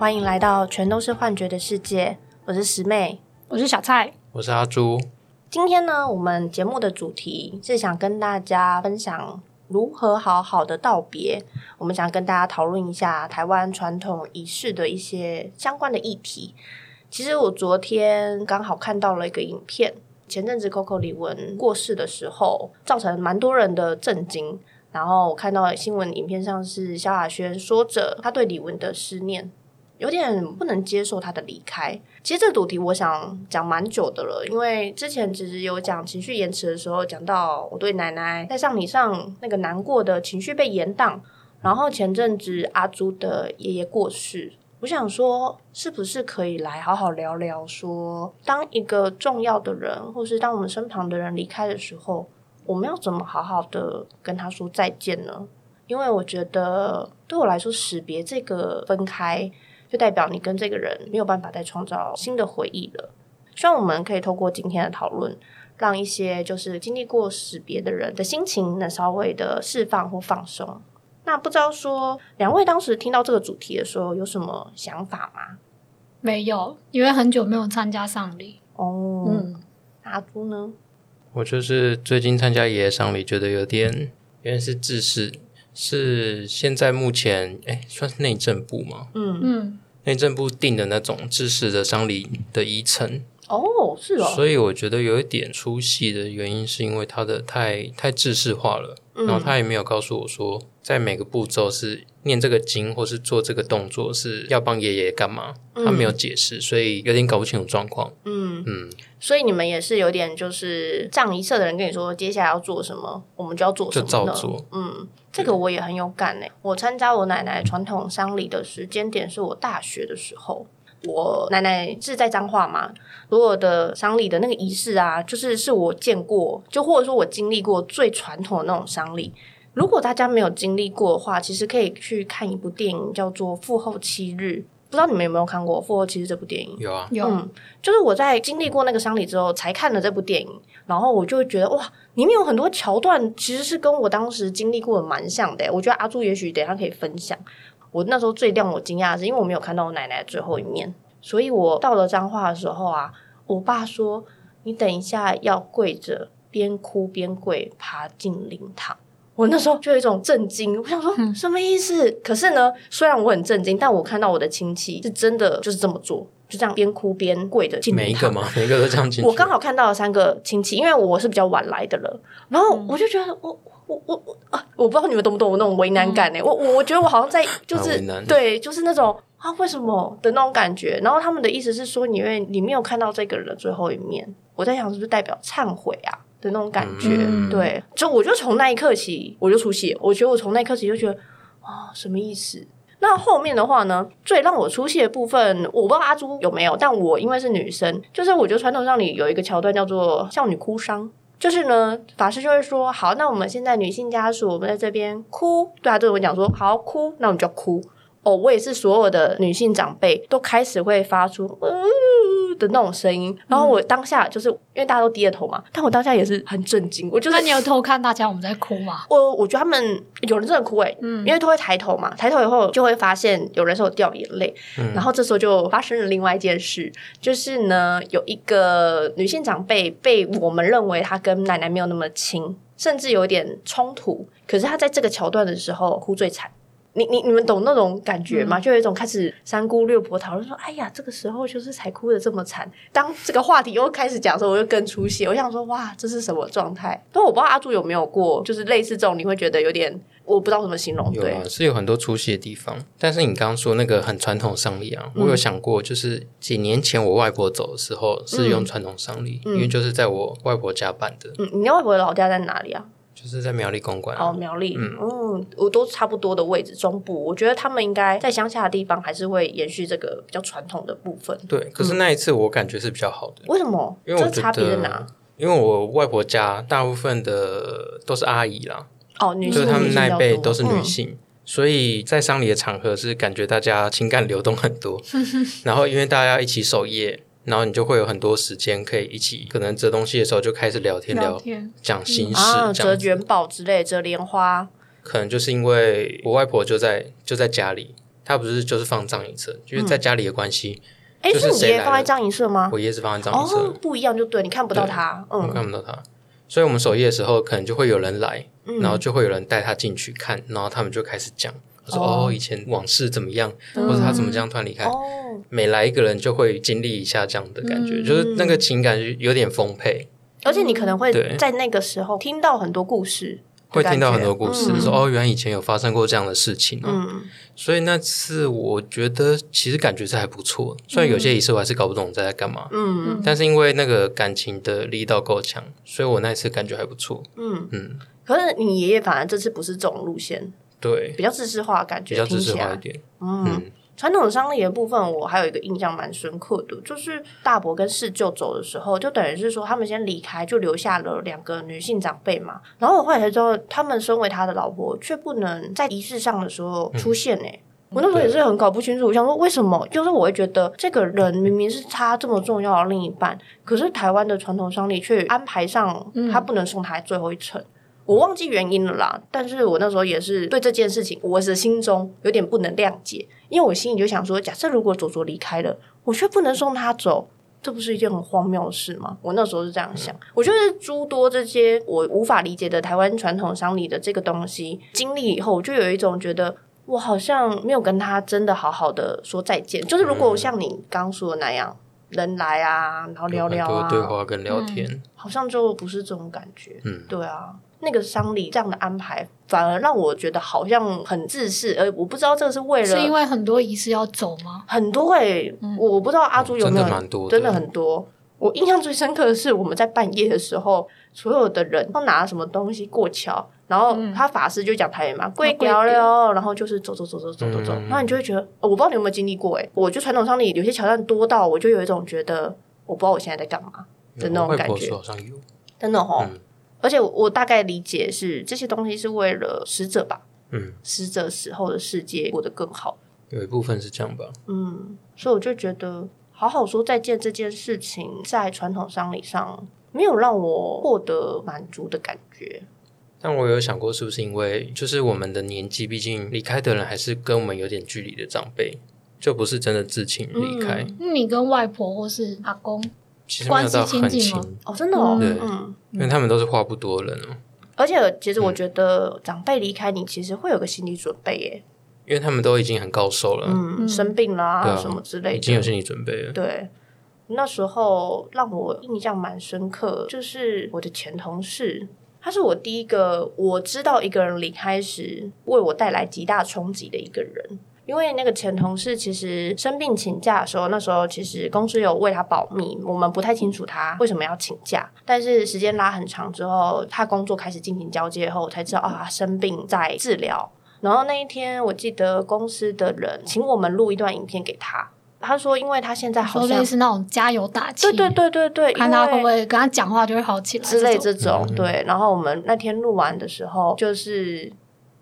欢迎来到全都是幻觉的世界，我是师妹。我是小蔡，我是阿朱。今天呢，我们节目的主题是想跟大家分享如何好好的道别。我们想跟大家讨论一下台湾传统仪式的一些相关的议题。其实我昨天刚好看到了一个影片，前阵子 Coco 李玟过世的时候，造成蛮多人的震惊。然后我看到新闻影片上是萧亚轩说着他对李玟的思念。有点不能接受他的离开。其实这个主题我想讲蛮久的了，因为之前其实有讲情绪延迟的时候，讲到我对奶奶在上礼上那个难过的情绪被延宕。然后前阵子阿朱的爷爷过世，我想说是不是可以来好好聊聊，说当一个重要的人，或是当我们身旁的人离开的时候，我们要怎么好好的跟他说再见呢？因为我觉得对我来说，识别这个分开。就代表你跟这个人没有办法再创造新的回忆了。希望我们可以透过今天的讨论，让一些就是经历过死别的人的心情能稍微的释放或放松。那不知道说两位当时听到这个主题的时候有什么想法吗？没有，因为很久没有参加丧礼。哦，嗯，阿朱呢？我就是最近参加爷爷丧礼，觉得有点，原来是自私。是现在目前哎，算是内政部吗？嗯。嗯，内政部定的那种知识的商礼的遗程哦，是哦。所以我觉得有一点出戏的原因，是因为它的太太制式化了，然后他也没有告诉我说，在每个步骤是念这个经或是做这个动作是要帮爷爷干嘛，他没有解释，所以有点搞不清楚状况。嗯嗯，所以你们也是有点就是葬仪社的人跟你说，接下来要做什么，我们就要做什么，就照做。嗯。这个我也很有感诶。我参加我奶奶传统丧礼的时间点是我大学的时候。我奶奶是在彰化嘛，所有的丧礼的那个仪式啊，就是是我见过，就或者说我经历过最传统的那种丧礼。如果大家没有经历过的话，其实可以去看一部电影，叫做《父后七日》。不知道你们有没有看过《父后七日》这部电影？有啊，有。嗯，就是我在经历过那个丧礼之后，才看了这部电影。然后我就会觉得哇，里面有很多桥段其实是跟我当时经历过的蛮像的。我觉得阿朱也许等下可以分享。我那时候最让我惊讶的是，因为我没有看到我奶奶最后一面，所以我到了彰化的时候啊，我爸说：“你等一下要跪着，边哭边跪，爬进灵堂。”我那时候就有一种震惊，我想说什么意思？可是呢，虽然我很震惊，但我看到我的亲戚是真的就是这么做。就这样边哭边跪的进每一个吗？每一个都这样进。我刚好看到了三个亲戚，因为我是比较晚来的了，然后我就觉得我我我我啊，我不知道你们懂不懂我那种为难感呢？我我我觉得我好像在就是对，就是那种啊为什么的那种感觉。然后他们的意思是说，因为你没有看到这个人的最后一面，我在想是不是代表忏悔啊的那种感觉？对，就我就从那一刻起我就出戏，我觉得我从那一刻起就觉得啊什么意思？那后面的话呢？最让我出戏的部分，我不知道阿朱有没有，但我因为是女生，就是我觉得传统上里有一个桥段叫做少女哭丧，就是呢，法师就会说，好，那我们现在女性家属，我们在这边哭，对啊，对我讲说，好哭，那我们就哭。哦，我也是，所有的女性长辈都开始会发出嗯的那种声音，然后我当下就是因为大家都低着头嘛，但我当下也是很震惊。我就是你有偷看大家我们在哭吗？我我觉得他们有人真的哭哎，嗯，因为都会抬头嘛，抬头以后就会发现有人是有掉眼泪，然后这时候就发生了另外一件事，就是呢，有一个女性长辈被我们认为她跟奶奶没有那么亲，甚至有点冲突，可是她在这个桥段的时候哭最惨。你你你们懂那种感觉吗？就有一种开始三姑六婆讨论说：“哎呀，这个时候就是才哭的这么惨。”当这个话题又开始讲的时候，我就更出戏。我想说：“哇，这是什么状态？”但我不知道阿柱有没有过，就是类似这种，你会觉得有点我不知道怎么形容。有啊，是有很多出戏的地方。但是你刚刚说那个很传统丧礼啊，我有想过，就是几年前我外婆走的时候是用传统丧礼，因为就是在我外婆家办的。嗯，你外婆的老家在哪里啊？就是在苗栗公馆哦，苗栗，嗯，我都差不多的位置，中部，我觉得他们应该在乡下的地方还是会延续这个比较传统的部分。对，可是那一次我感觉是比较好的。为什么？因为我差别在哪？因为我外婆家大部分的都是阿姨啦，哦，女性，就是他们那一辈都是女性，所以在丧礼的场合是感觉大家情感流动很多，然后因为大家一起守夜。然后你就会有很多时间可以一起，可能折东西的时候就开始聊天聊，讲心事，折元宝之类，折莲花。可能就是因为我外婆就在就在家里，她不是就是放葬仪社，就是在家里的关系，哎，就是爷爷放在葬仪社吗？我爷爷是放在葬仪哦，，不一样就对，你看不到他，我嗯。看不到他。所以我们守夜的时候，可能就会有人来，嗯。然后就会有人带他进去看，然后他们就开始讲，他说哦哦，以前往事怎么样，嗯或者他怎么这样突然离开。哦，每来一个人就会经历一下这样的感觉，嗯就是那个情感有点丰沛，而且你可能会在那个时候听到很多故事，会听到很多故事，嗯说哦，原来以前有发生过这样的事情哦。嗯所以那次我觉得其实感觉是还不错，虽然有些仪式我还是搞不懂在在干嘛，嗯但是因为那个感情的力道够强，所以我那次感觉还不错。嗯。嗯，可是你爷爷反而这次不是这种路线，对，比较自式化的感觉，比较知识听起来化一点。嗯，嗯，传统丧礼的部分，我还有一个印象蛮深刻的，就是大伯跟四舅走的时候，就等于是说他们先离开，就留下了两个女性长辈嘛。然后我后来才知道，他们身为他的老婆，却不能在仪式上的时候出现呢、我那时候也是很搞不清楚，我想说为什么？就是我会觉得这个人明明是他这么重要的另一半，可是台湾的传统丧礼却安排上他不能送他最后一程。我忘记原因了啦，但是我那时候也是对这件事情，我的心中有点不能谅解，因为我心里就想说，假设如果左左离开了，我却不能送他走，这不是一件很荒谬的事吗？我那时候是这样想，我觉得诸多这些我无法理解的台湾传统丧礼的这个东西，经历以后，我就有一种觉得。我好像没有跟他真的好好的说再见，就是如果像你刚说的那样，人来啊，然后聊聊啊，对话跟聊天。好像就不是这种感觉。嗯，对啊，那个丧礼这样的安排，反而让我觉得好像很自私，而我不知道这个是为了是因为很多仪式要走吗？很多会、我我不知道阿朱有没有真的蛮多的真的很多。我印象最深刻的是，我们在半夜的时候，所有的人都拿了什么东西过桥，然后他法师就讲台语嘛，跪桥了，然后就是走走走走走走走，嗯然后你就会觉得，哦我不知道你有没有经历过，哎，我就传统丧礼有些桥段多到，我就有一种觉得，我不知道我现在在干嘛的那种感觉真的吼。嗯而且我我大概理解是这些东西是为了死者吧，嗯，死者死后的世界过得更好。有一部分是这样吧。嗯，所以我就觉得好好说再见这件事情，在传统丧礼上没有让我获得满足的感觉。但我有想过，是不是因为就是我们的年纪，毕竟离开的人还是跟我们有点距离的长辈，就不是真的至亲离开，嗯你跟外婆或是阿公，其实没有到很关系亲近吗？亲，哦，真的哦，对嗯。因为他们都是话不多的人哦，而且其实我觉得长辈离开你，其实会有个心理准备耶，因为他们都已经很高寿了，嗯，生病啦、什么之类的，已经有心理准备了。对，那时候让我印象蛮深刻，就是我的前同事，他是我第一个我知道一个人离开时为我带来极大冲击的一个人。因为那个前同事其实生病请假的时候，那时候其实公司有为他保密，我们不太清楚他为什么要请假。但是时间拉很长之后，他工作开始进行交接后，我才知道啊，生病在治疗。然后那一天，我记得公司的人请我们录一段影片给他。他说，因为他现在好说像类似那种加油打气，对对对对对，看他会不会跟他讲话就会好起来之类这这种、对。然后我们那天录完的时候，就是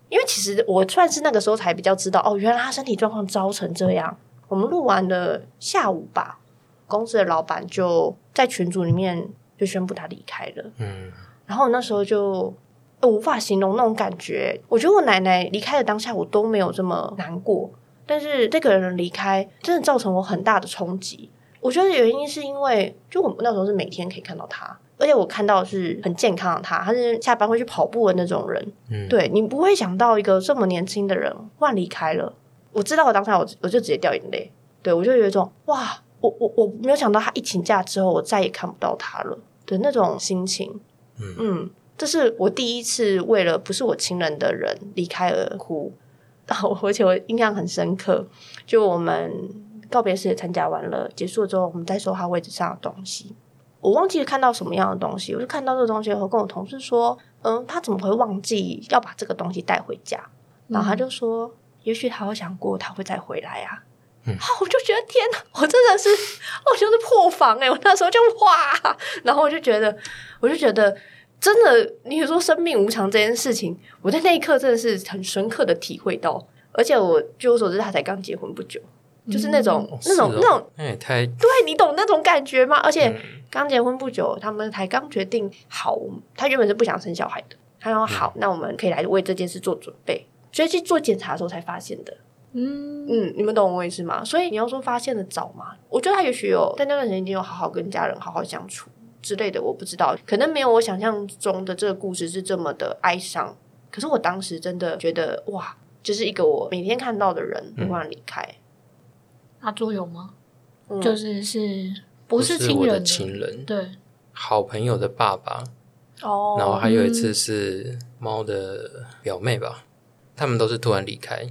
因为其实我算是那个时候才比较知道，哦，原来他身体状况糟成这样。我们录完的下午吧，公司的老板就在群组里面就宣布他离开了。嗯，然后那时候就呃无法形容那种感觉。我觉得我奶奶离开的当下，我都没有这么难过。但是这个人离开，真的造成我很大的冲击。我觉得原因是因为，就我们那时候是每天可以看到他，而且我看到是很健康的他，他是下班会去跑步的那种人。嗯对你不会想到一个这么年轻的人忽然离开了。我知道我当下我我就直接掉眼泪，对我就有一种哇，我我我没有想到他一请假之后，我再也看不到他了的那种心情。嗯，这是我第一次为了不是我亲人的人离开而哭，然后而且我印象很深刻，就我们告别式也参加完了，结束之后，我们在收他位置上的东西。我忘记看到什么样的东西，我就看到这个东西后，跟我同事说：“嗯，他怎么会忘记要把这个东西带回家？”然后他就说：“也许他有想过他会再回来啊。”好，我就觉得天哪，我真的是，我就是破防哎、我那时候就哇，然后我就觉得，我就觉得，真的，你说生命无常这件事情，我在那一刻真的是很深刻的体会到，而且我据我所知，他才刚结婚不久，就是那种、那种、哦那种，那也太对你懂那种感觉吗？而且嗯刚结婚不久，他们才刚决定好，他原本是不想生小孩的，他说好，那我们可以来为这件事做准备，所以去做检查的时候才发现的。嗯，嗯，你们懂我意思吗？所以你要说发现的早嘛，我觉得他也许有在那段时间已经有好好跟家人好好相处之类的，我不知道，可能没有我想象中的这个故事是这么的哀伤。可是我当时真的觉得哇，就是一个我每天看到的人突然离开，阿朱有吗？嗯。就是是不不是亲我的人亲人，对，好朋友的爸爸，哦，然后还有一次是猫的表妹吧，他们都是突然离开。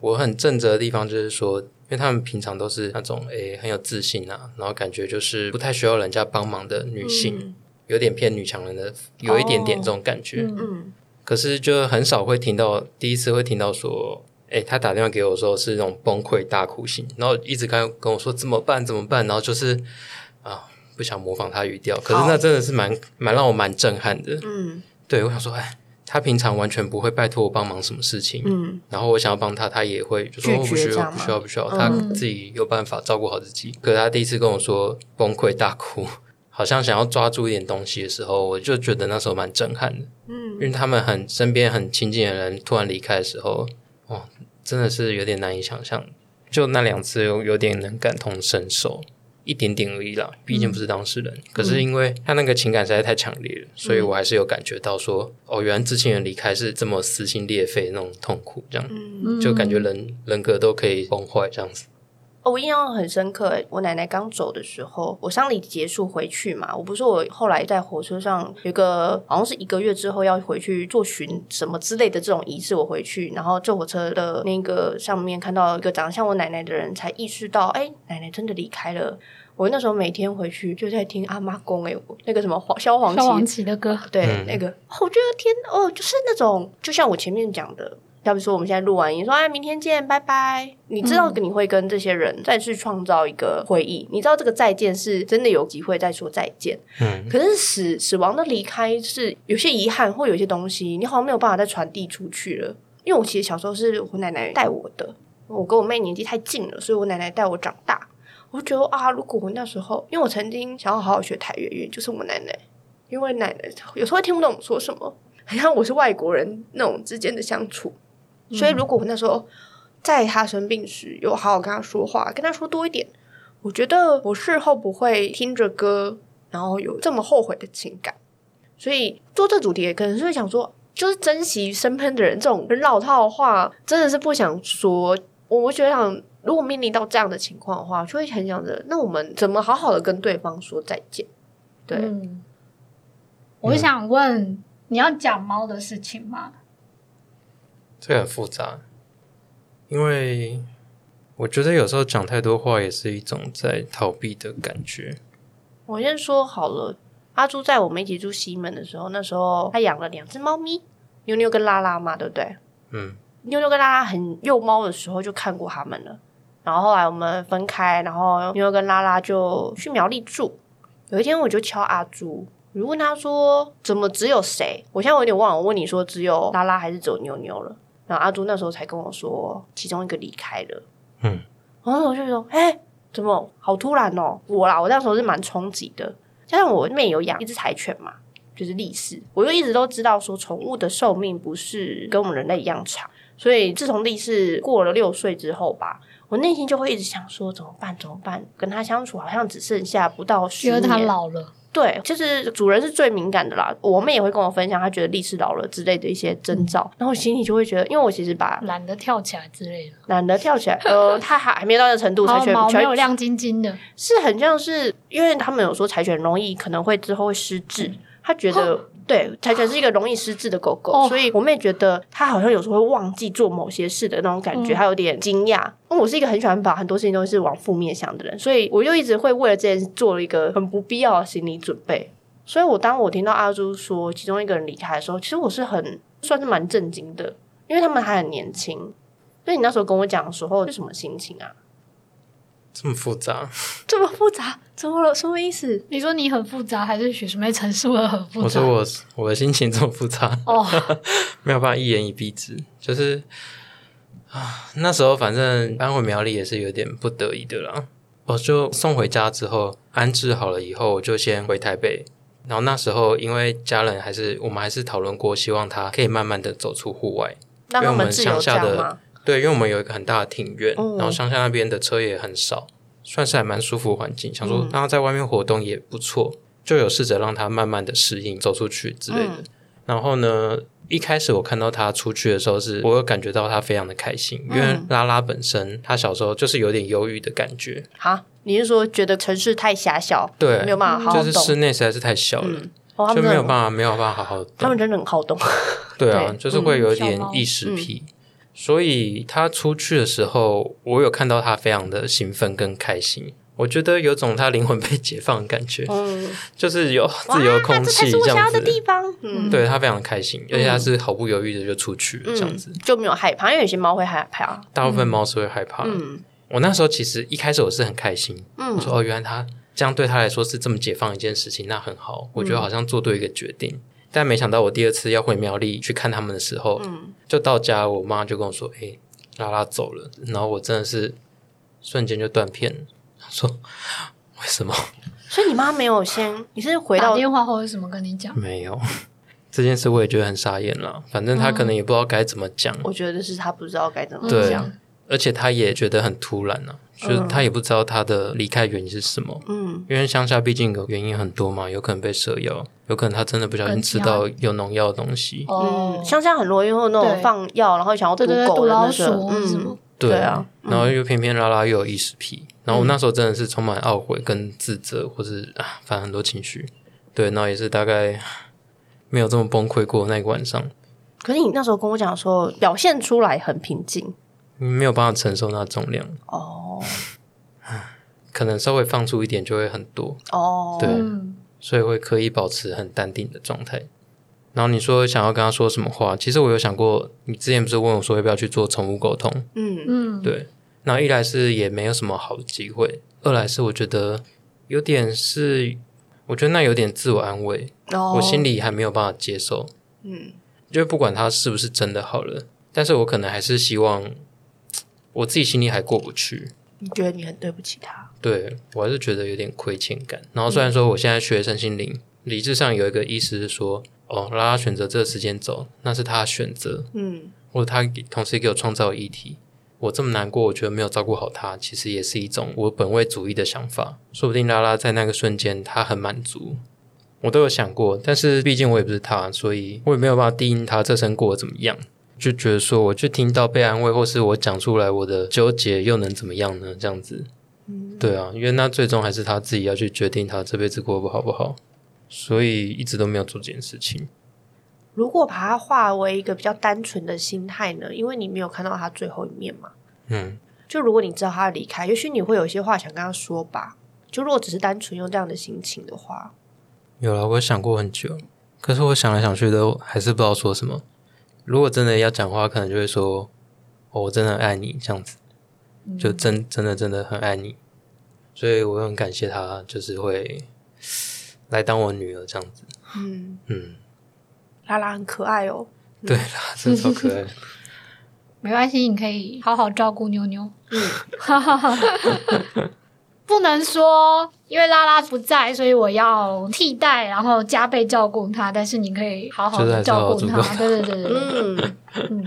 我很正直的地方就是说，因为他们平常都是那种诶、很有自信啊，然后感觉就是不太需要人家帮忙的女性，嗯。有点偏女强人的，有一点点这种感觉。嗯嗯。可是就很少会听到，第一次会听到说，诶、他打电话给我的时候是那种崩溃大哭型，然后一直跟跟我说怎么办怎么办，然后就是啊不想模仿他语调，可是那真的是蛮蛮让我蛮震撼的。嗯对，我想说，哎，他平常完全不会拜托我帮忙什么事情，嗯然后我想要帮他，他也会就说不需要，不需要，不需要，嗯他自己有办法照顾好自己。可是他第一次跟我说崩溃大哭，好像想要抓住一点东西的时候，我就觉得那时候蛮震撼的，因嗯为他们很身边很亲近的人突然离开的时候，哦，真的是有点难以想象。就那两次有有点能感同身受。一点点而已啦，毕竟不是当事人。可是因为他那个情感实在太强烈了，所以我还是有感觉到说，哦，原来知情人离开是这么撕心裂肺的那种痛苦，这样。嗯，就感觉人人格都可以崩坏这样子。哦我印象很深刻欸。我奶奶刚走的时候，我丧礼结束回去嘛，我不是我后来在火车上有一个好像是一个月之后要回去做巡什么之类的这种仪式，我回去，然后坐火车的那个上面看到一个长得像我奶奶的人，才意识到，哎，奶奶真的离开了。我那时候每天回去就在听阿妈公哎，那个什么黄萧煌萧煌奇，奇的歌，对，嗯那个我觉得天哦，就是那种，就像我前面讲的，要不说我们现在录完音说哎，明天见，拜拜。你知道你会跟这些人再去创造一个回忆，你知道这个再见是真的有机会再说再见。嗯，可是死死亡的离开是有些遗憾，或有些东西你好像没有办法再传递出去了。因为我其实小时候是我奶奶带我的，我跟我妹年纪太近了，所以我奶奶带我长大。我就觉得啊，如果我那时候，因为我曾经想要好好学台语，原因就是我奶奶，因为奶奶有时候会听不懂我说什么，好像我是外国人那种之间的相处。所以如果我那时候在他生病时有好好跟他说话，跟他说多一点，我觉得我事后不会听着歌，然后有这么后悔的情感。所以做这主题，也可能是想说，就是珍惜身边的人，这种很老套的话，真的是不想说。我我觉得想，如果面临到这样的情况的话，就会很想着，那我们怎么好好的跟对方说再见？对，嗯，我想问，你要讲猫的事情吗？这个很复杂，因为我觉得有时候讲太多话也是一种在逃避的感觉。我先说好了，阿朱在我们一起住西门的时候，那时候他养了两只猫咪，妞妞跟拉拉嘛，对不对？嗯，妞妞跟拉拉很幼猫的时候就看过他们了，然后后来我们分开，然后妞妞跟拉拉就去苗栗住。有一天我就敲阿朱，我就问他说：“怎么只有谁？”我现在有点忘了，我问你说只有拉拉还是只有妞妞了？然后阿朱那时候才跟我说，其中一个离开了。嗯，然后我就说：“哎、怎么好突然哦？”我啦，我那时候是蛮冲击的，加上我妹有养一只柴犬嘛，就是力士，我就一直都知道说宠物的寿命不是跟我们人类一样长，所以自从力士过了六岁之后吧，我内心就会一直想说怎么办？怎么办？跟他相处好像只剩下不到十年，觉得它老了，对，就是主人是最敏感的啦。我妹也会跟我分享，她觉得力士老了之类的一些征兆，然后我心里就会觉得，因为我其实把懒得跳起来之类的，懒得跳起来，呃，他还还没到那程度，柴然后犬柴毛没有亮晶晶的，是很像是，因为他们有说柴犬容易可能会之后会失智，他觉得对柴犬是一个容易失智的狗狗，哦所以我妹觉得它好像有时候会忘记做某些事的那种感觉，嗯她有点惊讶。因为我是一个很喜欢把很多事情都是往负面想的人，所以我就一直会为了这件事做了一个很不必要的心理准备。所以我当我听到阿朱说其中一个人离开的时候，其实我是很算是蛮震惊的，因为他们还很年轻。所以你那时候跟我讲的时候是什么心情啊？这么复杂，这么复杂，怎么了？什么意思？你说你很复杂，还是许淑妹陈述的很复杂？我说我我的心情这么复杂，哦，没有办法一言以蔽之，就是啊，那时候反正搬回苗栗也是有点不得已的啦。我就送回家之后安置好了以后，我就先回台北。然后那时候因为家人还是我们还是讨论过，希望他可以慢慢的走出户外。让他因为我们们自由乡下的？对，因为我们有一个很大的庭院，嗯然后乡下那边的车也很少，算是还蛮舒服环境。想说嗯让他在外面活动也不错，就有试着让他慢慢的适应，走出去之类的。嗯然后呢，一开始我看到他出去的时候是，我有感觉到他非常的开心，因为嗯拉拉本身他小时候就是有点忧郁的感觉，哈，你是说觉得城市太狭小，对没有办法好好就是动？室内实在是太小了，嗯，哦，就没有办法没有办法好好他们。真的很好动。对啊，对就是会有点嗯小猫异食癖，所以他出去的时候，我有看到他非常的兴奋跟开心。我觉得有种他灵魂被解放的感觉，嗯，就是有自由空气这样子。的地方。嗯，对他非常的开心，而且他是毫不犹豫的就出去了这样子。嗯，就没有害怕，因为有些猫会害怕。大部分猫是会害怕的。嗯我那时候其实一开始我是很开心，我嗯说哦，原来他这样对他来说是这么解放一件事情，那很好，我觉得好像做对一个决定。但没想到我第二次要回苗栗去看他们的时候，嗯，就到家，我妈就跟我说：“哎、拉拉走了。”然后我真的是瞬间就断片了，说为什么所以你妈没有先，你是回到电话或者什么跟你讲？没有？这件事我也觉得很傻眼了。反正她可能也不知道该怎么讲，我觉得是她不知道该怎么对讲。而且他也觉得很突然呢、就是他也不知道他的离开原因是什么。嗯。因为乡下毕竟有原因很多嘛，有可能被蛇咬，有可能他真的不小心吃到有农药的东西。哦。嗯，，乡下很多因为那种放药，然后想要毒对对对，狗毒老的那个，鼠嗯，，对对啊，然后又偏偏拉拉又有异食癖，然后我那时候真的是充满懊悔跟自责，或是啊，反正很多情绪。对，然后也是大概没有这么崩溃过那个晚上，可是你那时候跟我讲说，表现出来很平静没有办法承受那重量，哦。可能稍微放出一点就会很多，哦，对。嗯，所以会刻意保持很淡定的状态。然后你说想要跟他说什么话，其实我有想过，你之前不是问我说要不要去做宠物沟通？嗯。嗯，对，那一来是也没有什么好的机会，二来是我觉得有点是，我觉得那有点自我安慰，哦，我心里还没有办法接受。嗯。就不管他是不是真的好了，但是我可能还是希望我自己心里还过不去。你觉得你很对不起他，对我还是觉得有点亏欠感。然后虽然说我现在学身心灵，理智上有一个意思是说，哦，让他选择这个时间走，那是他的选择，嗯或者他同时给我创造议题。我这么难过，我觉得没有照顾好他，其实也是一种我本位主义的想法。说不定拉拉在那个瞬间他很满足，我都有想过。但是毕竟我也不是他，所以我也没有办法定义他这生过得怎么样。就觉得说，我就听到被安慰，或是我讲出来我的纠结，又能怎么样呢？这样子，对啊，因为那最终还是他自己要去决定他这辈子过得不好不好，所以一直都没有做这件事情。如果把它化为一个比较单纯的心态呢？因为你没有看到他最后一面嘛。嗯，就如果你知道他的离开，也许你会有一些话想跟他说吧。就如果只是单纯用这样的心情的话，有了，我想过很久，可是我想来想去都还是不知道说什么。如果真的要讲话，可能就会说：“哦、我真的很爱你。”这样子，就真真的真的很爱你。所以我很感谢她，就是会来当我女儿这样子。嗯，嗯，拉拉很可爱哦。对啦，真的超可爱的。没关系，你可以好好照顾妞妞。嗯，不能说因为拉拉不在，所以我要替代，然后加倍照顾他。但是你可以好好的照顾他。对对对对对。嗯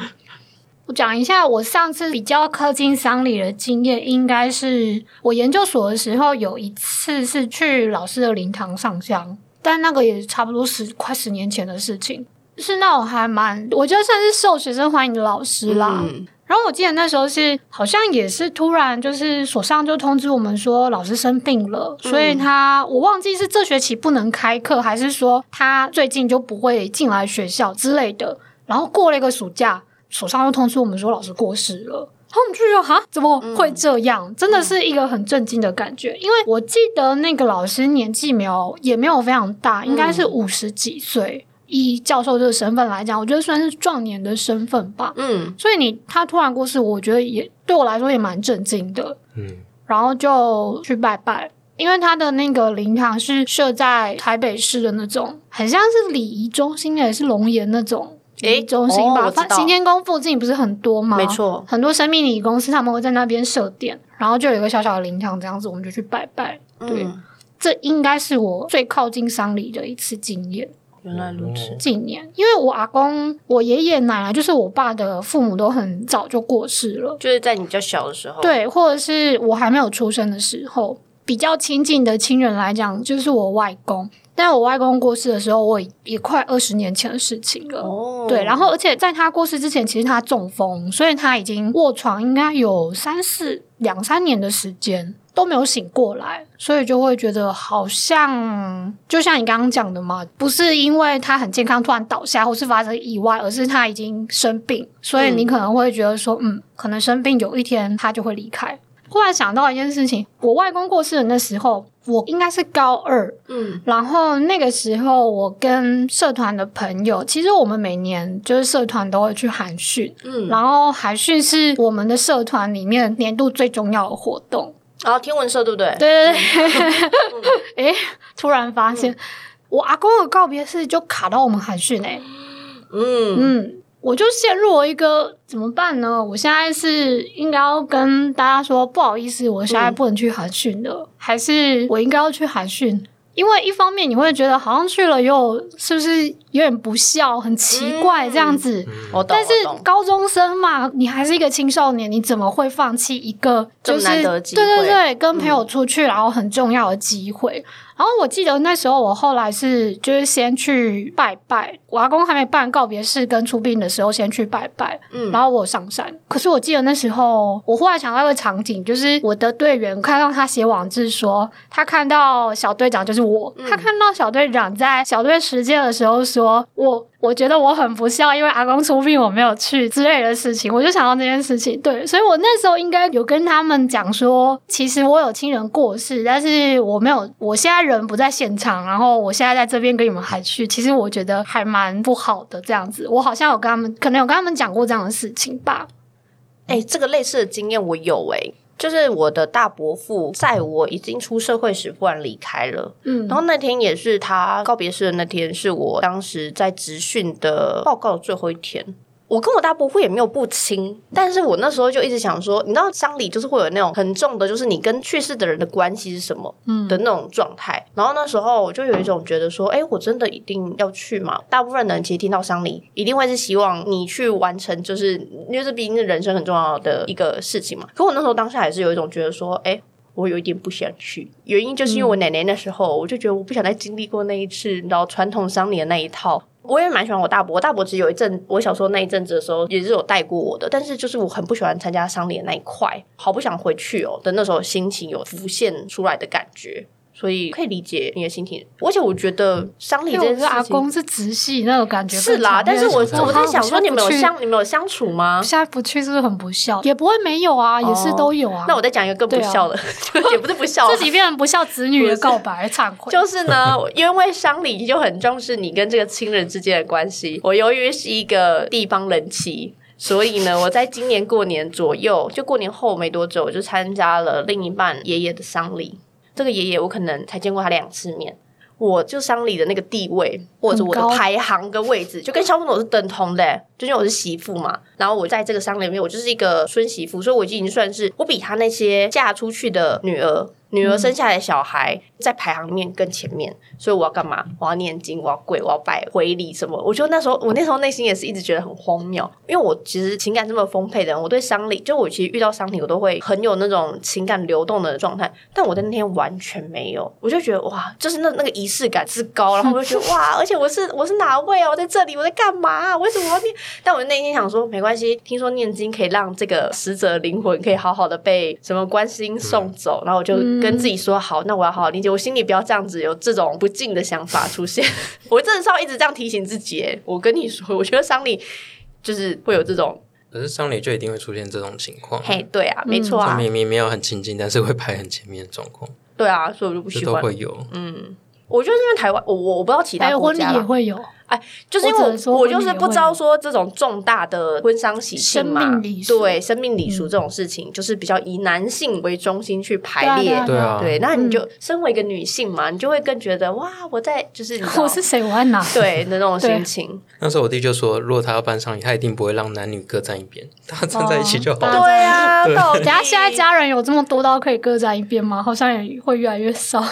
我讲一下我上次比较靠近丧礼的经验，应该是我研究所的时候有一次是去老师的灵堂上香，但那个也差不多十快十年前的事情，是那种还蛮我觉得算是受学生欢迎的老师啦。嗯然后我记得那时候是好像也是突然就是所上就通知我们说老师生病了，所以他我忘记是这学期不能开课，还是说他最近就不会进来学校之类的。然后过了一个暑假，所上又通知我们说老师过世了。然后我们就觉得哈，怎么会这样？真的是一个很震惊的感觉。因为我记得那个老师年纪没有也没有非常大，应该是五十几岁。以教授这个身份来讲，我觉得算是壮年的身份吧。嗯所以你他突然过世，我觉得也对我来说也蛮震惊的。嗯，然后就去拜拜，因为他的那个灵堂是设在台北市的那种，很像是礼仪中心也是龙岩那种礼仪中心吧。行天宫附近不是很多吗？没错很多生命礼仪公司他们会在那边设店，然后就有一个小小的灵堂这样子，我们就去拜拜。对嗯这应该是我最靠近丧礼的一次经验。原来如此。近年，因为我阿公、我爷爷奶奶，就是我爸的父母，都很早就过世了。就是在你比较小的时候，，对，或者是我还没有出生的时候，比较亲近的亲人来讲，就是我外公。但我外公过世的时候，我也也快二十年前的事情了。哦，对，然后而且在他过世之前，其实他中风，所以他已经卧床应该有三四两三年的时间都没有醒过来，所以就会觉得好像就像你刚刚讲的嘛，不是因为他很健康突然倒下或是发生意外，而是他已经生病，所以你可能会觉得说，嗯，可能生病有一天他就会离开。忽然想到一件事情，我外公过世的那时候，我应该是高二，嗯。然后那个时候，我跟社团的朋友，其实我们每年就是社团都会去寒训，嗯，然后寒训是我们的社团里面年度最重要的活动。然后天文社对不对？对对对，诶，突然发现、我阿公的告别式就卡到我们寒训诶，嗯。嗯，我就陷入了一个怎么办呢？我现在是应该要跟大家说不好意思，我现在不能去寒训了，还是我应该要去寒训？因为一方面你会觉得好像去了又是不是有点不孝，很奇怪这样子。我懂。但是高中生嘛，你还是一个青少年，你怎么会放弃一个就是对对对，跟朋友出去然后很重要的机会。然后我记得那时候我后来是就是先去拜拜，我阿公还没办告别式跟出殡的时候先去拜拜，嗯然后我上山。可是我记得那时候我忽然想到一个场景，就是我的队员看到他写网志说，他看到小队长就是我，嗯他看到小队长在小队实践的时候说我。我觉得我很不孝，因为阿公出殡我没有去之类的事情，我就想到这件事情。对，所以我那时候应该有跟他们讲说，其实我有亲人过世，但是我没有，我现在人不在现场，然后我现在在这边跟你们还去，其实我觉得还蛮不好的这样子。我好像有跟他们，可能有跟他们讲过这样的事情吧。哎、这个类似的经验我有哎、就是我的大伯父在我已经出社会时忽然离开了，嗯然后那天也是他告别式的那天，是我当时在职训的报告的最后一天。我跟我大伯父也没有不亲，但是我那时候就一直想说，你知道丧礼就是会有那种很重的，就是你跟去世的人的关系是什么的那种状态。然后那时候我就有一种觉得说，哎，我真的一定要去吗？大部分人其实听到丧礼，一定会是希望你去完成，就是因为这毕竟是人生很重要的一个事情嘛。可我那时候当下还是有一种觉得说，哎，我有一点不想去，原因就是因为我奶奶那时候，我就觉得我不想再经历过那一次，然后传统丧礼的那一套。我也蛮喜欢我大伯，我大伯只有一阵，我小时候那一阵子的时候也是有带过我的，但是就是我很不喜欢参加商联那一块，好不想回去哦的那时候心情有浮现出来的感觉，所以可以理解你的心情。而且我觉得丧礼因为我觉得这件事情阿公是直系那种感觉是啦，但是我我在想说，你们有相。你们有相处吗？现在不去是不是很不孝？也不会没有啊，也是都有啊。那我再讲一个更不孝的，就也不是不孝，自己变成不孝子女的告白，忏悔。就是呢，因为丧礼就很重视你跟这个亲人之间的关系。我由于是一个地方人妻，所以呢，我在今年过年左右，就过年后没多久，我就参加了另一半爷爷的丧礼。这个爷爷我可能才见过他两次面。我就丧礼的那个地位，或者我的排行跟位置，就跟肖峰总是等同的、就因为我是媳妇嘛。然后我在这个丧礼里面，我就是一个孙媳妇，所以我已经算是我比他那些嫁出去的女儿女儿生下来的小孩在排行面更前面，所以我要干嘛？我要念经，我要跪，我要拜回礼什么？我觉得那时候我那时候内心也是一直觉得很荒谬，因为我其实情感这么丰沛的人，我对丧礼，就我其实遇到丧礼，我都会很有那种情感流动的状态，但我在那天完全没有，我就觉得哇，就是那那个仪式感之高，然后我就觉得 哇，而且我是我是哪位啊？我在这里，我在干嘛、为什么要念？但我内心想说，没关系，听说念经可以让这个死者灵魂可以好好的被什么观世音送走，然后我就跟自己说，好，那我要好好理解，我心里不要这样子有这种不敬的想法出现。我真的是要一直这样提醒自己。欸我跟你说，我觉得丧礼就是会有这种，可是丧礼就一定会出现这种情况，嘿，对啊，没错啊，明明没有很亲近，但是会排很前面的状况，对啊，所以我就不喜欢。都会有。嗯我觉得因为台湾，我我我不知道其还有婚礼他国家啦，也会有哎，就是因为我我我就是不知道说这种重大的婚丧喜庆嘛，生命礼俗对生命礼俗这种事情，就是比较以男性为中心去排列。对啊对那你就身为一个女性嘛，你就会更觉得哇，我在就是 我是谁，我在哪？对的那种心情。那时候我弟就说，如果他要办丧礼，他一定不会让男女各站一边，大家站在一起就好哦。对啊，对到底等下现在家人有这么多到可以各站一边吗？好像也会越来越少。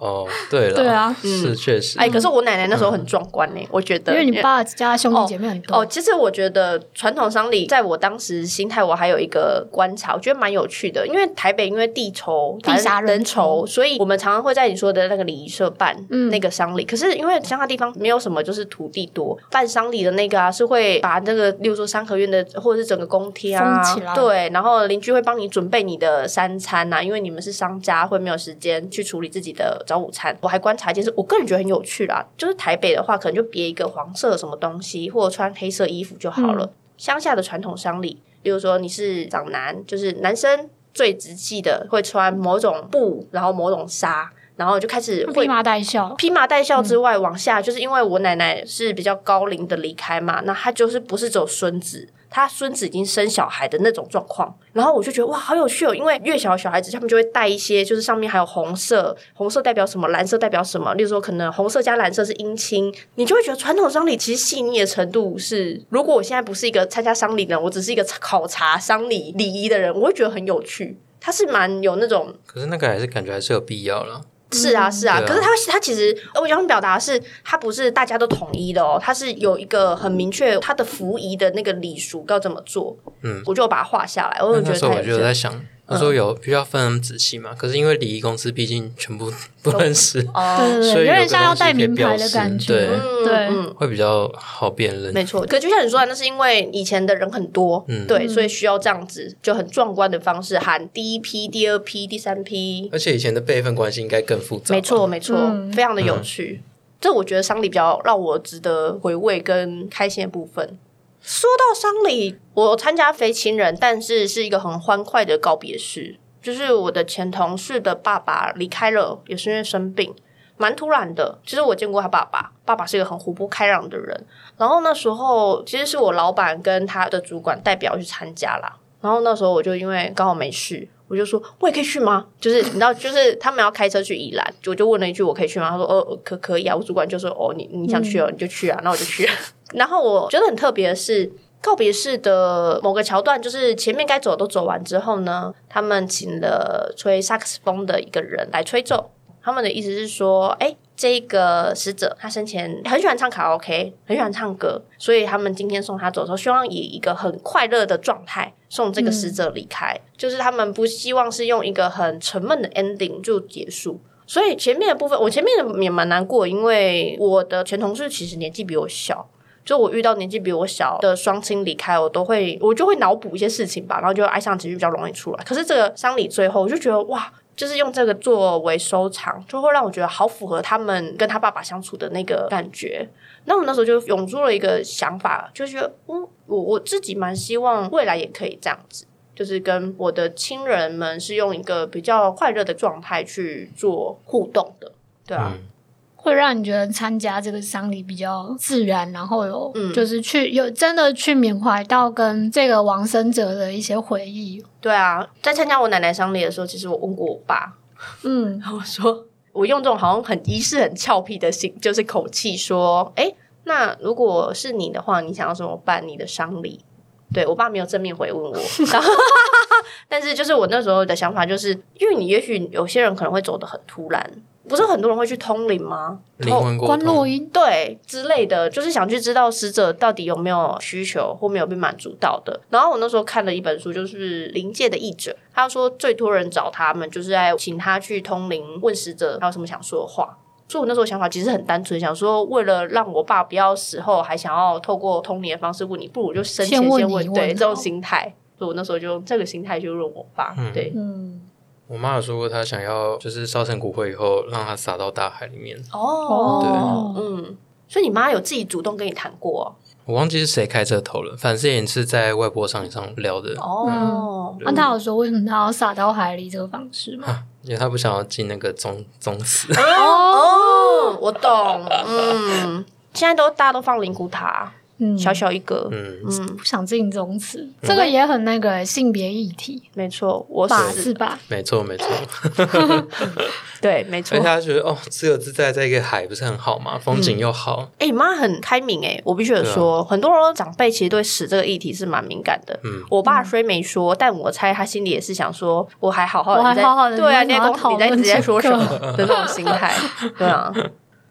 哦，对了，对啊是确实。哎，可是我奶奶那时候很壮观呢，我觉得，因为你爸家兄弟姐妹很多。哦，其实我觉得传统丧礼，在我当时心态，我还有一个观察，我觉得蛮有趣的。因为台北因为地稠、地狭人稠，所以我们常常会在你说的那个礼仪社办那个丧礼。可是因为乡下地方没有什么，就是土地多，办丧礼的那个啊，是会把那个，例如说三合院的或者是整个公厅啊，对，然后邻居会帮你准备你的三餐呐，因为你们是商家，会没有时间去处理自己的早午餐。我还观察一件事，我个人觉得很有趣啦，就是台北的话，可能就别一个黄色什么东西，或者穿黑色衣服就好了。乡下的传统丧礼，例如说你是长男，就是男生最直系的会穿某种布，然后某种纱，然后就开始披麻戴孝。披麻戴孝之外，往下就是因为我奶奶是比较高龄的离开嘛，那她就是不是走孙子。他孙子已经生小孩的那种状况，然后我就觉得哇，好有趣哦！因为越小的小孩子，他们就会带一些，就是上面还有红色，红色代表什么，蓝色代表什么。例如说，可能红色加蓝色是姻亲，你就会觉得传统丧礼其实细腻的程度是，如果我现在不是一个参加丧礼的人，我只是一个考察丧礼礼仪的人，我会觉得很有趣。他是蛮有那种，可是那个还是感觉还是有必要了。是啊，是啊，可是他他其实我想表达是，他不是大家都统一的哦，他是有一个很明确他的服仪的那个礼俗要怎么做。嗯，我就把它画下来，我就觉得我就在想。他说有必须要分那么仔细嘛？可是因为礼仪公司毕竟全部 不认识，对对对，有点像要带名牌的感觉，对对，会比较好辨认。没错，可就像你说的，那是因为以前的人很多，对，所以需要这样子就很壮观的方式喊第一批、第二批、第三批。而且以前的辈分关系应该更复杂。没错，没错，非常的有趣。这我觉得丧礼比较让我值得回味跟开心的部分。说到丧礼，我参加非亲人，但是是一个很欢快的告别式。就是我的前同事的爸爸离开了，也是因为生病，蛮突然的。其实我见过他爸爸，爸爸是一个很活泼开朗的人。然后那时候其实是我老板跟他的主管代表去参加啦。然后那时候我就因为刚好没事，我就说我也可以去吗？就是你知道，就是他们要开车去宜兰，我就问了一句我可以去吗？他说哦可可以啊。我主管就说哦你你想去哦你就去啊，那我就去。然后我觉得很特别的是，告别式的某个桥段，就是前面该走都走完之后呢，他们请了吹萨克斯风的一个人来吹奏。他们的意思是说，哎，这个死者他生前很喜欢唱卡拉 OK，很喜欢唱歌，所以他们今天送他走的时候，希望以一个很快乐的状态送这个死者离开。就是他们不希望是用一个很沉闷的 ending 就结束。所以前面的部分，我前面也蛮难过，因为我的前同事其实年纪比我小。就我遇到年纪比我小的双亲离开，我都会我就会脑补一些事情吧，然后就哀伤情绪比较容易出来。可是这个丧礼最后，我就觉得哇，就是用这个作为收藏，就会让我觉得好符合他们跟他爸爸相处的那个感觉。那我那时候就涌出了一个想法，就觉得嗯，我我自己蛮希望未来也可以这样子，就是跟我的亲人们是用一个比较快乐的状态去做互动的，对啊。会让你觉得参加这个丧礼比较自然，然后有就是去有真的去缅怀到跟这个亡生者的一些回忆。对啊，在参加我奶奶丧礼的时候，其实我问过我爸，嗯，我说我用这种好像很仪式、很俏皮的心，就是口气说，哎，那如果是你的话，你想要怎么办你的丧礼？对我爸没有正面回问我，但是就是我那时候的想法，就是因为你也许有些人可能会走得很突然。不是很多人会去通灵吗？关落音对之类的，就是想去知道死者到底有没有需求或没有被满足到的。然后我那时候看了一本书，就是灵界的译者，他说最多人找他们，就是在请他去通灵，问死者还有什么想说的话。所以我那时候想法其实很单纯，想说为了让我爸不要死后还想要透过通灵的方式问你，不如就生前先问，对这种心态。所以我那时候就用这个心态去问我爸，对，嗯。我妈有说过，她想要就是烧成骨灰以后，让它撒到大海里面。哦，对，嗯，所以你妈有自己主动跟你谈过？我忘记是谁开这头了，反正也是在外婆上上聊的。哦，那他有说为什么她要撒到海里这个方式吗？因为他不想要进那个宗宗祠。哦，我懂。嗯，现在都大家都放灵骨塔。嗯小小一个，嗯，嗯，不想进宗祠，这个也很那个性别议题没错，我吧，是是吧？没错没错。对，没错而且。他觉得哦，自由自在在一个海不是很好吗？风景又好，哎、你妈很开明哎、我必须得说，很多长辈其实对死这个议题是蛮敏感的。嗯我爸虽没说，但我猜他心里也是想说，我还好好的，我还你在好好地对啊，你在你在直接说什么的那种心态，对啊，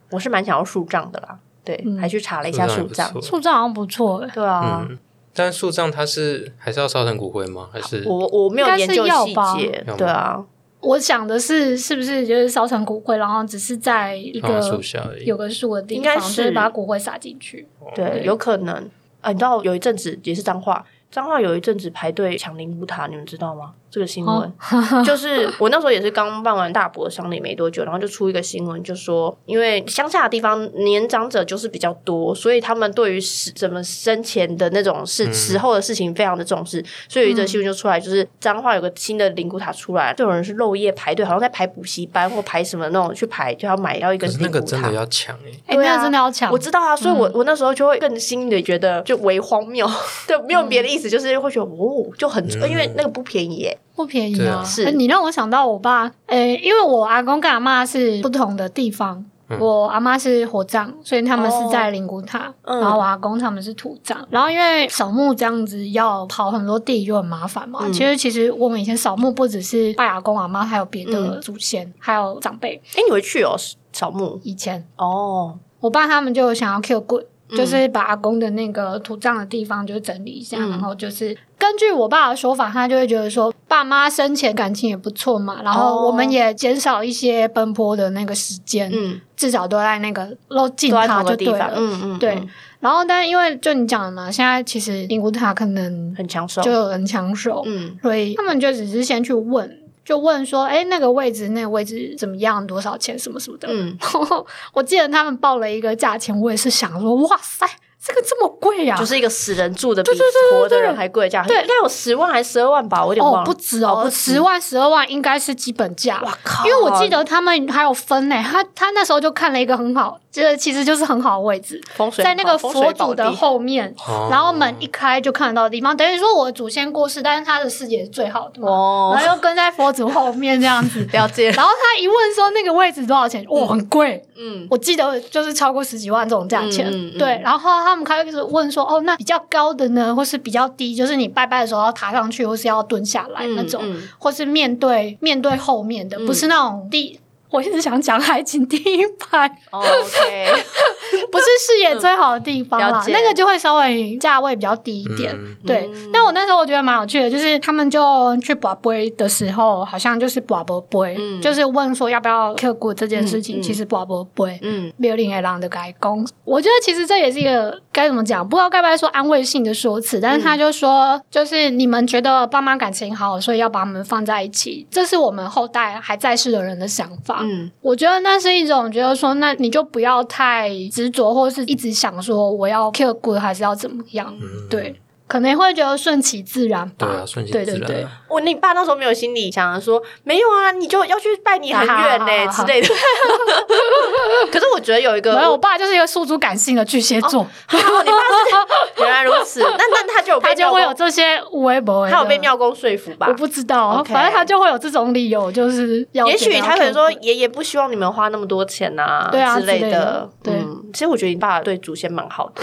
我是蛮想要树葬的啦，对，嗯还去查了一下树葬树葬好像不错哎，对啊，嗯。但树葬它是还是要烧成骨灰吗？还是我我没有应该是研究细要吧节要，吗对啊，我想的是，是不是就是烧成骨灰，然后只是在一放在个树下而已？有个树的地方，应该就是是把骨灰撒进去。对，有可能。啊，你知道有一阵子也是脏话，脏话有一阵子排队抢灵骨塔，你们知道吗？这个新闻、哦就是我那时候也是刚办完大伯丧礼没多久，然后就出一个新闻，就说因为乡下的地方年长者就是比较多，所以他们对于死怎么生前的那种事、死后的事情非常的重视，所以有一则新闻就出来，就是彰化有个新的灵骨塔出来，就有人是漏夜排队，好像在排补习班或排什么那种去排，就要买到一个灵骨塔那个真的。要抢哎，哎，对啊那个真的要抢。我，知道啊，所以我、我那时候就会更心里觉得就为荒谬，对，没有别的意思，就是会觉得哦，就很，因为那个不便宜耶，不便宜对啊。啊。是。哎你让我想到我爸，诶，因为我阿公跟阿妈是不同的地方。我阿妈是火葬，所以他们是在灵骨塔，嗯。然后我阿公他们是土葬。然后因为扫墓这样子要跑很多地就很麻烦嘛。嗯。其实其实我们以前扫墓不只是拜阿公阿妈，还有别的嗯。祖先，还有长辈。哎，你会去哦扫墓？以前。哦，我爸他们就想要 Q 棍，嗯。就是把阿公的那个土葬的地方就整理一下，嗯。然后就是根据我爸的说法，他就会觉得说爸妈生前感情也不错嘛，然后哦。我们也减少一些奔波的那个时间，嗯，至少都在那个都进都在塔同个地方，就对了。嗯嗯，对。嗯。然后，但因为就你讲的嘛，现在其实灵骨塔可能很抢手，就很抢手，嗯。所以他们就只是先去问，就问说，哎，那个位置，那个位置怎么样，多少钱，什么什么的。嗯，然后我记得他们报了一个价钱，我也是想说，哇塞，这个这么贵呀、就是一个死人住的比对对对活的人还贵的价，对。应该有十万还是十二万吧，我有点忘哦，了，不止哦，十万、十二万应该是基本价。哇靠！因为我记得他们还有分呢，他他那时候就看了一个很好，这其实就是很好的位置，风水在那个佛祖的后面，哦。然后门一开就看得到的地方，等于说我的祖先过世，但是他的视野是最好的嘛，哦。然后又跟在佛祖后面这样子。了解，然后他一问说那个位置多少钱，哇，很贵，嗯。我记得就是超过十几万这种价钱。嗯嗯嗯。对，然后他们开始问说，哦，那比较高的呢，或是比较低，就是你拜拜的时候要爬上去，或是要蹲下来那种，嗯或是面对面对后面的，不是那种第。我一直想讲海景第一排，哦 OK，不是视野最好的地方那个就会稍微价位比较低一点。嗯。对。嗯，但我那时候我觉得蛮有趣的，就是他们就去拔杯的时候，好像就是拔不杯，嗯。就是问说要不要刻骨这件事情，其实拔不杯。嗯。六零 A 郎的改工，我觉得其实这也是一个该怎么讲，不知道该不该说安慰性的说辞，但是他就说，就是你们觉得爸妈感情好，所以要把他们放在一起，这是我们后代还在世的人的想法。嗯。我觉得那是一种觉得说，那你就不要太执着，或是一直想说我要 kill good 还是要怎么样，对，可能会觉得顺其自然吧。对啊，顺其对对对自然啊。我你爸那时候没有心理想说没有啊，你就要去拜你很远呢、之类的。可是我觉得有一个，没有，我爸就是一个诉诸感性的巨蟹座，哦，你爸是 原来如此，那那他就有他就会有这些微博，他有被。庙公说服吧我？不知道反正他就会有这种理由，就是要也许他可能说爷爷不希望你们花那么多钱呐、对啊之类的对嗯，其实我觉得你爸对祖先蛮好的，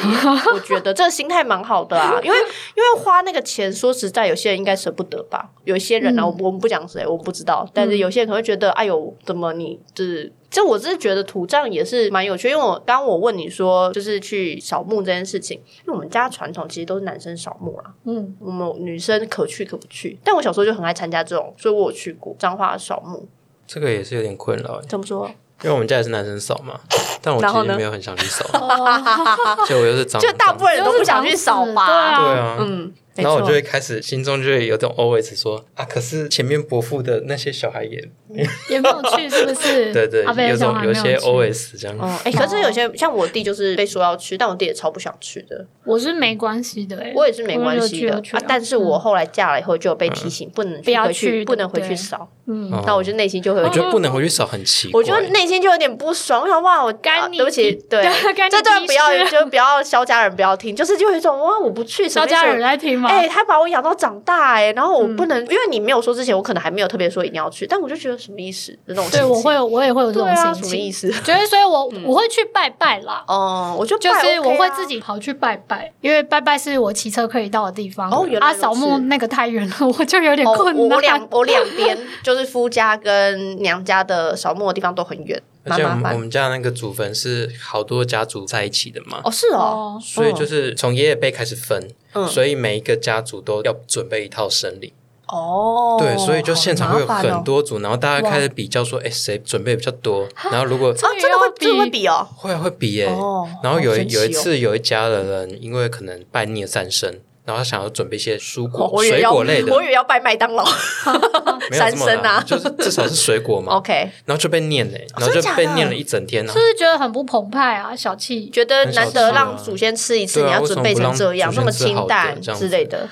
我觉得这个心态蛮好的啊，因为因为花那个钱，说实在，有些人应该舍不得吧，有一些人呢、啊，嗯我我们不讲谁，我不知道，但是有些人可能会觉得，哎呦，怎么你就是。这我是觉得土葬也是蛮有趣，因为我刚刚我问你说，就是去扫墓这件事情，因为我们家传统其实都是男生扫墓啦，嗯，我们女生可去可不去。但我小时候就很爱参加这种，所以我有去过彰化扫墓。这个也是有点困扰，怎么说？因为我们家也是男生扫嘛，但我其实没有很想去扫，哦。就我又是长，就大部分人都不想去扫吧？对啊，嗯，然后我就会开始心中就会有种 always 说啊，可是前面伯父的那些小孩也 也没有去，是不是？对对，有种有些去。OS 这样。哦，哎、可是有些像我弟就是被说要去，但我弟也超不想去的。我是没关系的、欸，我也是没关系的。但是我后来嫁了以后就有被提醒不能不要回去，不能回去对扫。嗯，哦。那我就内心就会我觉得不能回去扫很奇怪。我觉得内心就有点不爽，我想哇，我干你啊对不起，对，这段不要就不要肖家人不要听，就是就有一种哇，我不去，什么意思？小家人在听吗？哎、他把我养到长大哎、然后我不能，因为你没有说之前，我可能还没有特别说一定要去，但我就觉得什么意思？那种心对，我会，有，我也会有这种心情。什么意思？觉得，所以我我会去拜拜啦。哦，我就就拜是我会自己跑去拜拜，因为拜拜是我骑车可以到的地方。啊，哦原来如此扫墓那个太远了，我就有点哦，困难。我我两我两边就是夫家跟娘家的扫墓的地方都很远，而且我们我。们家那个祖坟是好多家族在一起的嘛，哦，是哦，哦，所以就是从爷爷辈开始分，嗯。所以每一个家族都要准备一套生礼。哦，对，所以就现场会有很多组，然后大家开始比较说，哎，谁准备比较多？然后如果啊，真的会真的会比哦，会啊会比耶、哦然后有有一次有一家的人，因为可能拜聂三生，然后他想要准备一些蔬哦果、我以为要水果类的，我以为要拜麦当劳 三生啊，就是至少是水果嘛。OK，然后就被念嘞，然后就真的假的被念了一整天啊是。不是觉得很不澎湃啊？小气。觉得难得让祖先吃一次，啊你要准备成这样，那么清淡之类的，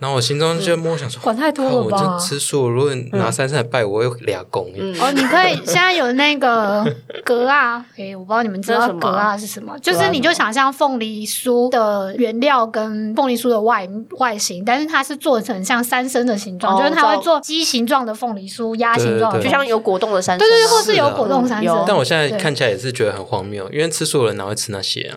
然后我心中就默想说，管太多了吧这？吃素，如果拿三生来拜，我有俩公耶。嗯哦，你可以现在有那个格啊，诶，我不知道你们知道格啊是什么，就是你就想象凤梨酥的原料跟凤梨酥的外外形，但是它是做成像三生的形状，哦就是它会做鸡形状的凤梨酥、鸭形状就像有果冻的三生对对对，啊，或是有果冻三有生。但我现在看起来也是觉得很荒谬，因为吃素的人哪会吃那些啊？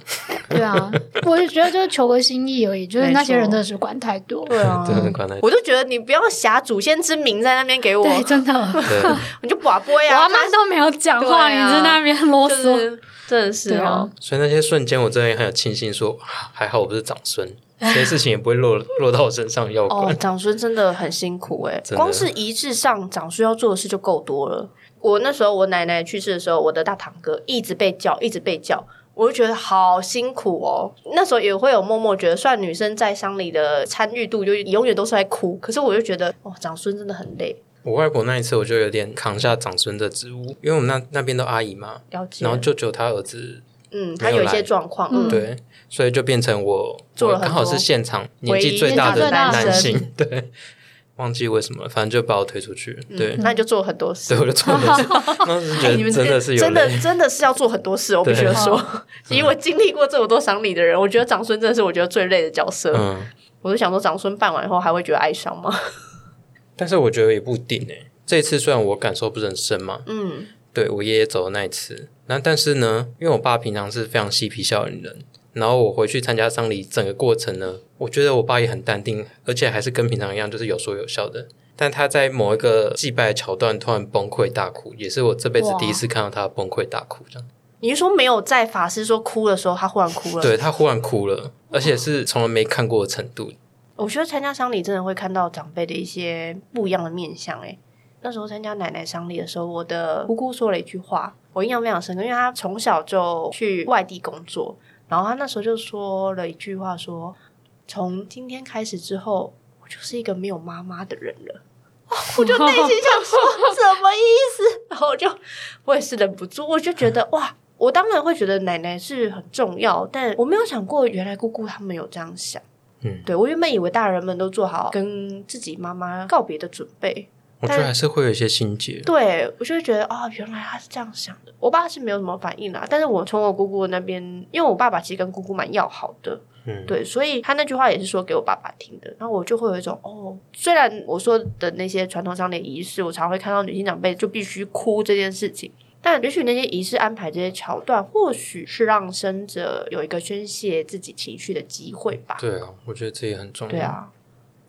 对啊，我就觉得就是求个心意而已，就是那些人真的是管太多。对啊，真的很可能。我就觉得你不要挟祖先之名在那边给我，对，真的，对，你就把杯我啊，阿妈都没有讲话，你在那边啰就嗦。是真的是啊哦，所以那些瞬间，我真的很有庆幸说，啊还好我不是长孙，这些事情也不会落落到我身上要哦，管。长孙真的很辛苦哎，光是仪式上长孙要做的事就够多了。我那时候我奶奶去世的时候，我的大堂哥一直被叫，一直被叫。我就觉得好辛苦哦，那时候也会有默默觉得，虽然女生在丧里的参与度就永远都是在哭，可是我就觉得，哦，长孙真的很累，我外婆那一次，我就有点扛下长孙的职务，因为我们那那边都阿姨嘛，了。然后舅舅他儿子嗯，他有一些状况，嗯，对，所以就变成我做了很多我刚好是现场年纪最大的男性，对，忘记为什么了，反正就把我推出去，对，那你就做很多事。对，。我就做很多事，当时觉哎，你们得真的是有真的，真的是要做很多事，我必须要说，因为我经历过这么多赏礼的人，我觉得长孙真的是我觉得最累的角色。嗯，我就想说，长孙办完以后还会觉得哀伤吗？但是我觉得也不一定诶。这一次虽然我感受不是很深嘛，嗯，对我爷爷走的那一次，那但是呢，因为我爸平常是非常嬉皮笑脸的人，然后我回去参加丧礼，整个过程呢，我觉得我爸也很淡定，而且还是跟平常一样，就是有说有笑的。但他在某一个祭拜桥段突然崩溃大哭，也是我这辈子第一次看到他崩溃大哭这样。你是说没有在法师说哭的时候，他忽然哭了？，对他忽然哭了，而且是从来没看过的程度。我觉得参加丧礼真的会看到长辈的一些不一样的面相。哎，那时候参加奶奶丧礼的时候，我的姑姑说了一句话，我印象非常深刻，因为她从小就去外地工作，然后他那时候就说了一句话说从今天开始之后，我就是一个没有妈妈的人了。哦我就内心想说什么意思？然后我就我也是忍不住，我就觉得哇，我当然会觉得奶奶是很重要，但我没有想过原来姑姑他们有这样想。嗯，对我原本以为大人们都做好跟自己妈妈告别的准备，我觉得还是会有一些心结。对我就会觉得哦、原来他是这样想的。我爸是没有什么反应啦，但是我从我姑姑那边，因为我爸爸其实跟姑姑蛮要好的，嗯，对，所以他那句话也是说给我爸爸听的。然后我就会有一种哦，虽然我说的那些传统上的仪式，我常会看到女性长辈就必须哭这件事情。但也许那些仪式安排这些桥段，或许是让生者有一个宣泄自己情绪的机会吧。对啊，我觉得这也很重要。对，啊，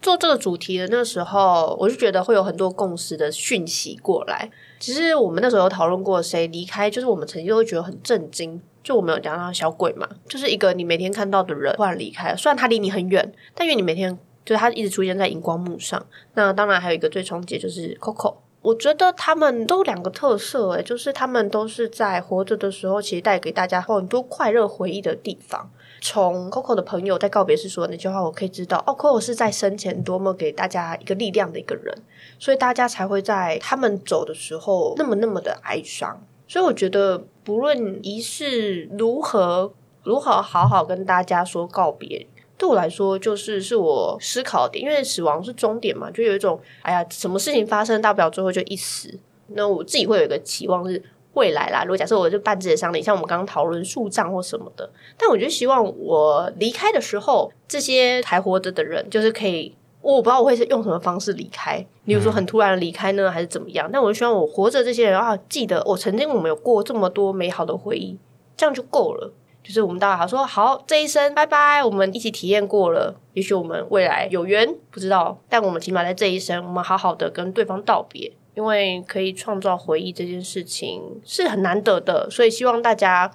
做这个主题的那时候，我就觉得会有很多共识的讯息过来。其实我们那时候有讨论过，谁离开，就是我们曾经都会觉得很震惊。就我们有讲到小鬼嘛，就是一个你每天看到的人突然离开了，虽然他离你很远，但因为你每天就是他一直出现在荧光幕上。那当然还有一个最冲击就是 Coco。我觉得他们都两个特色，诶，就是他们都是在活着的时候，其实带给大家很多快乐回忆的地方。从 Coco 的朋友在告别时说那句话，我可以知道，哦，Coco 是在生前多么给大家一个力量的一个人，所以大家才会在他们走的时候那么那么的哀伤。所以我觉得，不论仪式如何如何好好跟大家说告别。对我来说，就是是我思考点，因为死亡是终点嘛，就有一种哎呀，什么事情发生，大不了最后就一死。那我自己会有一个期望是未来啦。如果假设我就半自己的丧礼，像我们刚刚讨论树葬或什么的，但我就希望我离开的时候，这些还活着的人，就是可以，我不知道我会是用什么方式离开，比如说很突然的离开呢，还是怎么样？但我就希望我活着这些人啊，记得我曾经我们有过这么多美好的回忆，这样就够了。就是我们大好说好这一生拜拜，我们一起体验过了，也许我们未来有缘，不知道。但我们起码在这一生，我们好好的跟对方道别，因为可以创造回忆这件事情是很难得的，所以希望大家，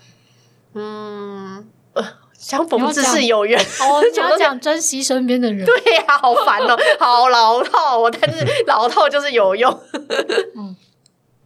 嗯，呃相逢只是有缘。哦，你要讲珍惜身边的人，对呀，好烦哦，好老套哦，但是 老套就是有用。嗯。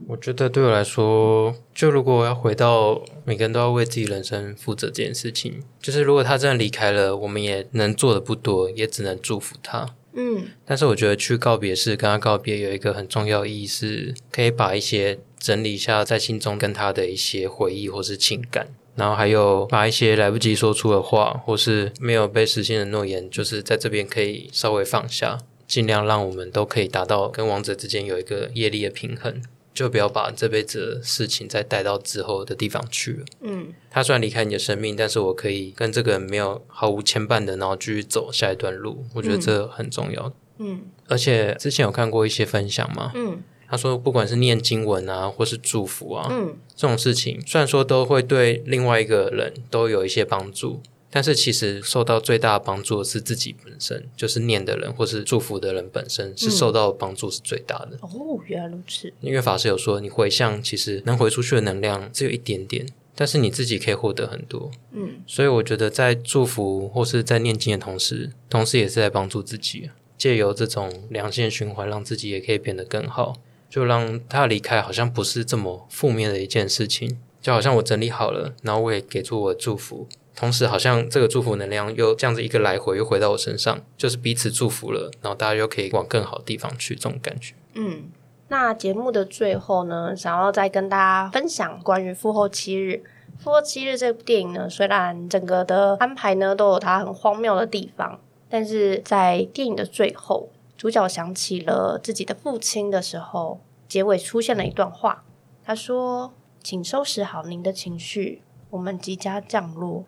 我觉得对我来说，就如果我要回到每个人都要为自己人生负责这件事情，就是如果他真的离开了，我们也能做的不多，也只能祝福他。嗯，但是我觉得去告别式跟他告别有一个很重要意义，是可以把一些整理一下在心中跟他的一些回忆或是情感，然后还有把一些来不及说出的话或是没有被实现的诺言，就是在这边可以稍微放下，尽量让我们都可以达到跟王者之间有一个业力的平衡。就不要把这辈子的事情再带到之后的地方去了。嗯，他虽然离开你的生命，但是我可以跟这个人没有毫无牵绊的，然后继续走下一段路。我觉得这很重要。嗯，而且之前有看过一些分享嘛，嗯，他说不管是念经文啊，或是祝福啊，嗯，这种事情虽然说都会对另外一个人都有一些帮助。但是其实受到最大的帮助的是自己本身，就是念的人或是祝福的人本身是受到帮助是最大的。哦，原来如此。因为法师有说，你回向其实能回出去的能量只有一点点，但是你自己可以获得很多。嗯，所以我觉得在祝福或是在念经的同时，同时也是在帮助自己，借由这种良性循环，让自己也可以变得更好，就让他离开好像不是这么负面的一件事情，就好像我整理好了，然后我也给出我的祝福。同时，好像这个祝福能量又这样子一个来回，又回到我身上，就是彼此祝福了，然后大家又可以往更好的地方去，这种感觉。嗯，那节目的最后呢，想要再跟大家分享关于《复后七日》。《复后七日》这部电影呢，虽然整个的安排呢都有它很荒谬的地方，但是在电影的最后，主角想起了自己的父亲的时候，结尾出现了一段话，他说：“请收拾好您的情绪，我们即将降落。”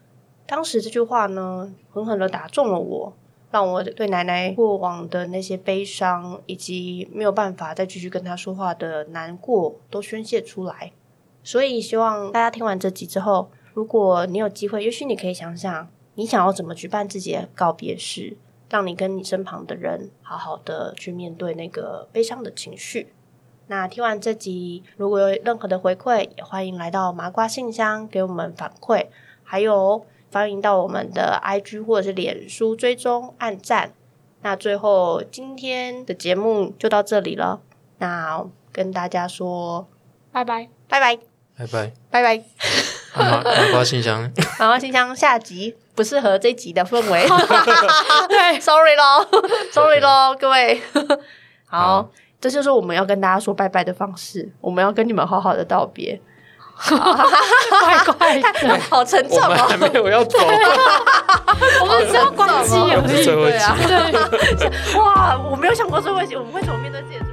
当时这句话呢，狠狠的打中了我，让我对奶奶过往的那些悲伤，以及没有办法再继续跟她说话的难过，都宣泄出来。所以，希望大家听完这集之后，如果你有机会，也许你可以想想，你想要怎么举办自己的告别式，让你跟你身旁的人好好的去面对那个悲伤的情绪。那听完这集，如果有任何的回馈，也欢迎来到麻瓜信箱给我们反馈，还有。欢迎到我们的 ig 或者是脸书追踪暗赞。那最后今天的节目就到这里了那跟大家说拜拜。拜拜拜拜。拜拜好吗兰信箱兰花信箱下集不适合这集的氛围。sorry 咯 sorry 咯 各位。好这就是我们要跟大家说拜拜的方式我们要跟你们好好的道别怪怪的，好沉重哦！还没有要走，我们只要关机 而已。对啊，对，哇，我没有想过最后一集我们为什么面对自己的。